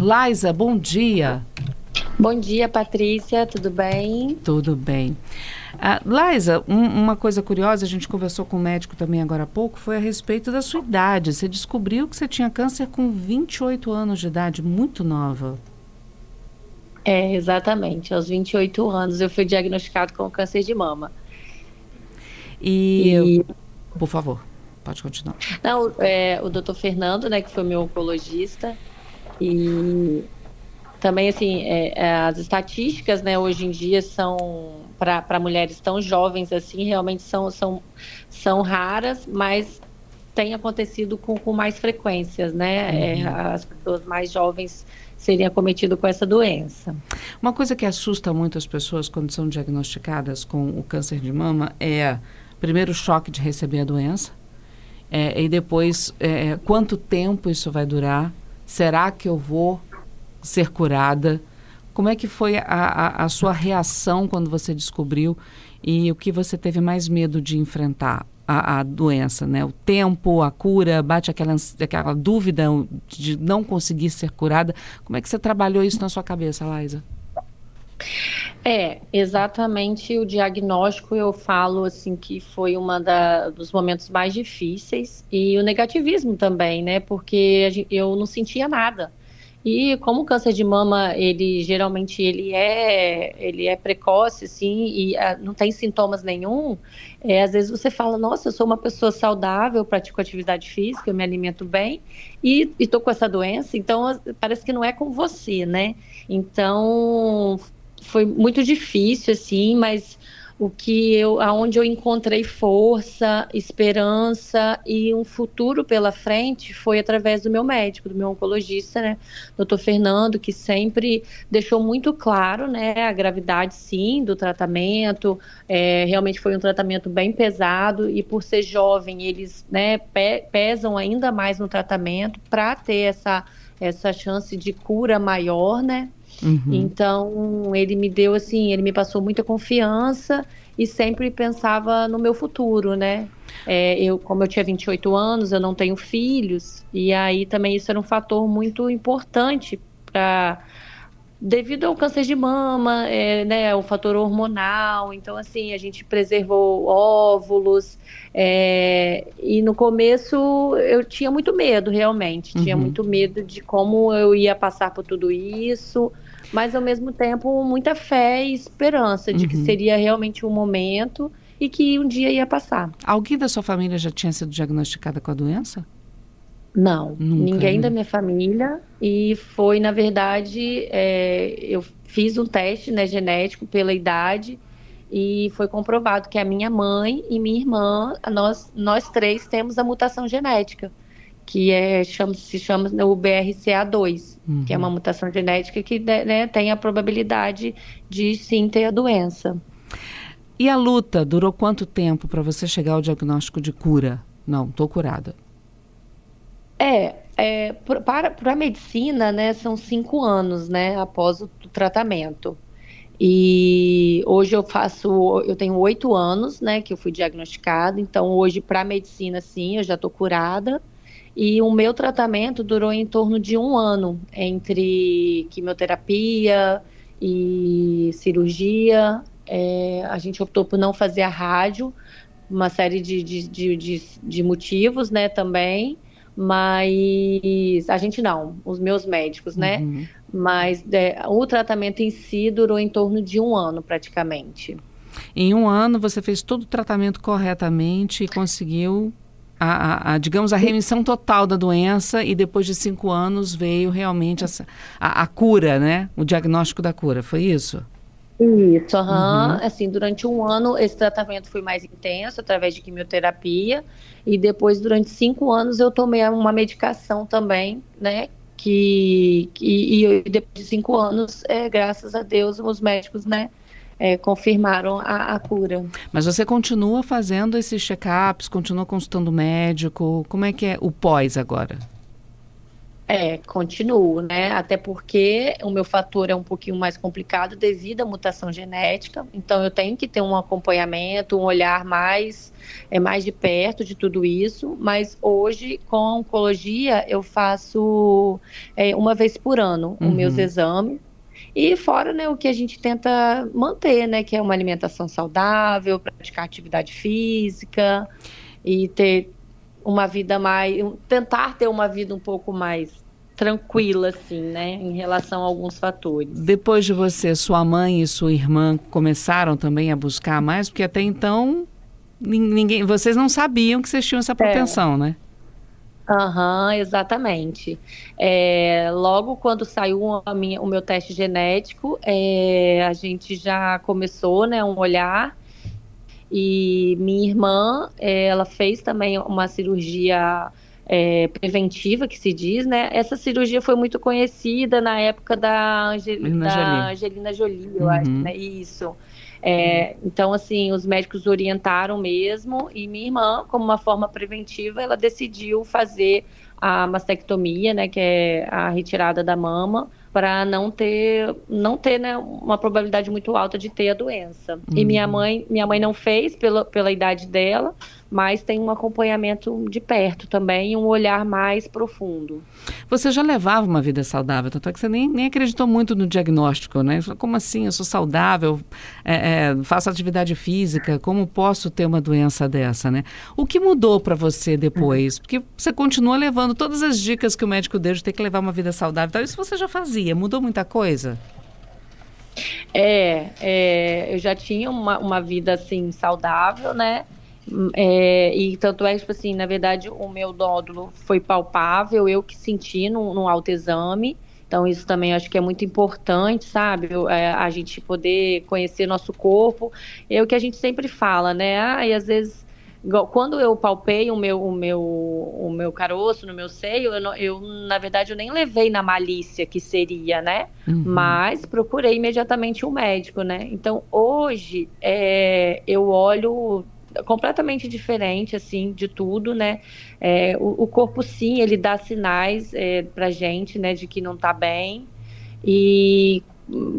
Laisa, bom dia. Bom dia, Patrícia, tudo bem? Tudo bem. Ah, Laisa, um, uma coisa curiosa, a gente conversou com o médico também agora há pouco, foi a respeito da sua idade. Você descobriu que você tinha câncer com 28 anos de idade, muito nova. É, exatamente. Aos 28 anos eu fui diagnosticado com câncer de mama. E, e... por favor, pode continuar. Não, é, o doutor Fernando, né, que foi meu oncologista, e também, assim, é, é, as estatísticas, né, hoje em dia são para mulheres tão jovens assim, realmente são, são, são raras, mas tem acontecido com, com mais frequências, né? É, uhum. É, as pessoas mais jovens seriam acometidas com essa doença. Uma coisa que assusta muito as pessoas quando são diagnosticadas com o câncer de mama é, primeiro, o choque de receber a doença, é, e depois, é, quanto tempo isso vai durar? Será que eu vou ser curada? Como é que foi a, a, a, sua reação quando você descobriu e o que você teve mais medo de enfrentar? A, a doença, né? O tempo, a cura, bate aquela, aquela dúvida de não conseguir ser curada. Como é que você trabalhou isso na sua cabeça, Laisa? É, exatamente o diagnóstico eu falo assim que foi da, dos momentos mais difíceis e o negativismo também, né? Porque eu não sentia nada. E como o câncer de mama, ele geralmente ele é, ele é precoce, assim, e a, ah, não tem sintomas nenhum, é, às vezes você fala, nossa, eu sou uma pessoa saudável, pratico atividade física, eu me alimento bem, e estou com essa doença, então parece que não é com você, né? Então, foi muito difícil, assim, mas o que eu, aonde eu encontrei força, esperança e um futuro pela frente foi através do meu médico, do meu oncologista, né, doutor Fernando, que sempre deixou muito claro, né, a gravidade, sim, do tratamento, é, realmente foi um tratamento bem pesado e por ser jovem, eles, né, pe pesam ainda mais no tratamento para ter essa, essa chance de cura maior, né, Uhum. Então, ele me deu assim, ele me passou muita confiança e sempre pensava no meu futuro, né? É, eu, como eu tinha 28 anos, eu não tenho filhos, e aí também isso era um fator muito importante para devido ao câncer de mama, é, né, o fator hormonal, então assim, a gente preservou óvulos, é, e no começo eu tinha muito medo, realmente, uhum. tinha muito medo de como eu ia passar por tudo isso, mas ao mesmo tempo muita fé e esperança de uhum. que seria realmente um momento e que um dia ia passar. Alguém da sua família já tinha sido diagnosticada com a doença? Não, Nunca, ninguém né? da minha família. E foi, na verdade, é, eu fiz um teste né, genético pela idade e foi comprovado que a minha mãe e minha irmã, nós, nós três temos a mutação genética, que é, chama, se chama o BRCA2, uhum. que é uma mutação genética que né, tem a probabilidade de sim ter a doença. E a luta durou quanto tempo para você chegar ao diagnóstico de cura? Não, estou curada. É, é para, para a medicina, né, são cinco anos, né, após o tratamento. E hoje eu faço, eu tenho oito anos, né, que eu fui diagnosticada. Então hoje para a medicina, sim, eu já estou curada. E o meu tratamento durou em torno de um ano entre quimioterapia e cirurgia. É, a gente optou por não fazer a rádio, uma série de, de, de, de, de motivos, né, também mas a gente não, os meus médicos, né? Uhum. Mas é, o tratamento em si durou em torno de um ano praticamente. Em um ano você fez todo o tratamento corretamente e conseguiu a, a, a, digamos, a remissão total da doença e depois de cinco anos veio realmente essa, a, a cura, né? O diagnóstico da cura, foi isso? Isso, uhum. uhum. assim, durante um ano esse tratamento foi mais intenso, através de quimioterapia, e depois, durante cinco anos, eu tomei uma medicação também, né, que, que e depois de cinco anos, é, graças a Deus, os médicos, né, é, confirmaram a, a, cura. Mas você continua fazendo esses check-ups, continua consultando o médico, como é que é o pós agora? É, continuo, né? Até porque o meu fator é um pouquinho mais complicado devido à mutação genética. Então eu tenho que ter um acompanhamento, um olhar mais é mais de perto de tudo isso. Mas hoje com a oncologia eu faço é, uma vez por ano uhum. os meus exames. E fora né, o que a gente tenta manter, né? Que é uma alimentação saudável, praticar atividade física e ter uma vida mais. tentar ter uma vida um pouco mais tranquila, assim, né, em relação a alguns fatores. Depois de você, sua mãe e sua irmã começaram também a buscar mais, porque até então ninguém, vocês não sabiam que vocês tinham essa propensão, é. né? Aham, exatamente. É, logo quando saiu minha, o meu teste genético, é, a gente já começou, né, um olhar e minha irmã, é, ela fez também uma cirurgia é, preventiva, que se diz, né? Essa cirurgia foi muito conhecida na época da, Angel da Jolie. Angelina Jolie, eu uhum. acho, né? Isso. É, então, assim, os médicos orientaram mesmo, e minha irmã, como uma forma preventiva, ela decidiu fazer a mastectomia, né, que é a retirada da mama, para não ter não ter né, uma probabilidade muito alta de ter a doença. Uhum. E minha mãe minha mãe não fez pela, pela idade dela, mas tem um acompanhamento de perto também e um olhar mais profundo. Você já levava uma vida saudável, tanto é que você nem, nem acreditou muito no diagnóstico, né? Como assim? Eu sou saudável, é, é, faço atividade física, como posso ter uma doença dessa, né? O que mudou para você depois? Porque você continua levando todas as dicas que o médico deu de ter que levar uma vida saudável, então isso você já fazia, mudou muita coisa? É, é, eu já tinha uma, uma vida assim saudável, né? É, e tanto é, tipo assim, na verdade, o meu nódulo foi palpável, eu que senti no, no autoexame. Então, isso também acho que é muito importante, sabe? É, a gente poder conhecer nosso corpo. É o que a gente sempre fala, né? Ah, e às vezes, quando eu palpei o meu, o meu, o meu caroço no meu seio, eu, eu na verdade, eu nem levei na malícia que seria, né? Uhum. Mas procurei imediatamente um médico, né? Então, hoje, é, eu olho completamente diferente, assim, de tudo, né? É, o, o, corpo, sim, ele dá sinais é, pra gente, né, de que não tá bem. E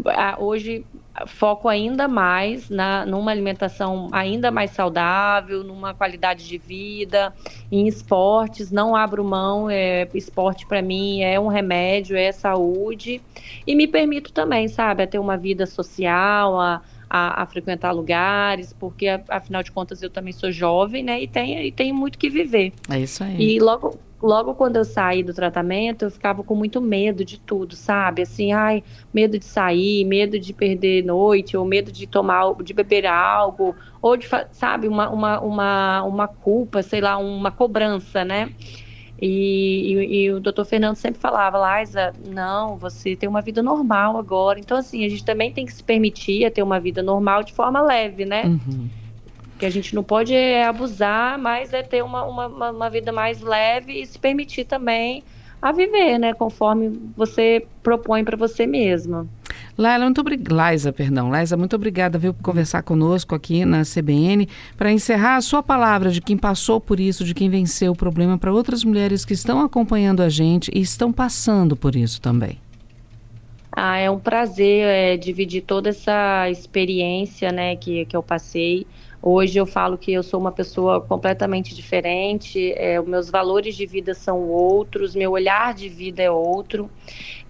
a, hoje foco ainda mais na numa alimentação ainda mais saudável, numa qualidade de vida, em esportes, não abro mão, é, esporte para mim é um remédio, é saúde e me permito também, sabe, a ter uma vida social, a a, a, frequentar lugares, porque afinal de contas eu também sou jovem, né? E tenho, e tenho muito que viver. É isso aí. E logo, logo quando eu saí do tratamento, eu ficava com muito medo de tudo, sabe? Assim, ai, medo de sair, medo de perder noite, ou medo de tomar, de beber algo, ou de, sabe, uma, uma, uma, uma culpa, sei lá, uma cobrança, né? E, e, e, o doutor Fernando sempre falava, Liza, não, você tem uma vida normal agora. Então, assim, a gente também tem que se permitir ter uma vida normal de forma leve, né? Uhum. Que a gente não pode é, abusar, mas é ter uma, uma, uma vida mais leve e se permitir também a viver, né? Conforme você propõe para você mesma. Laila, muito obrigada. Perdão. Muito obrigada viu, por conversar conosco aqui na CBN. Para encerrar, a sua palavra de quem passou por isso, de quem venceu o problema, para outras mulheres que estão acompanhando a gente e estão passando por isso também. Ah, é um prazer é, dividir toda essa experiência né, que, que eu passei. Hoje eu falo que eu sou uma pessoa completamente diferente, é, os meus valores de vida são outros, meu olhar de vida é outro.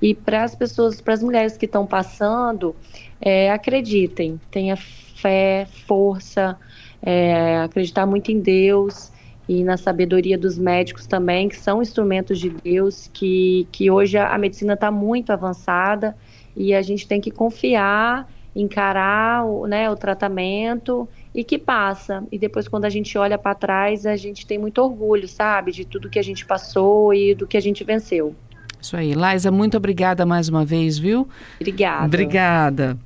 E para as pessoas, para as mulheres que estão passando, é, acreditem, tenha fé, força, é, acreditar muito em Deus e na sabedoria dos médicos também, que são instrumentos de Deus, que, que hoje a medicina está muito avançada e a gente tem que confiar, encarar o, né, o tratamento e que passa. E depois, quando a gente olha para trás, a gente tem muito orgulho, sabe, de tudo que a gente passou e do que a gente venceu. Isso aí. Laisa, muito obrigada mais uma vez, viu? Obrigada. Obrigada.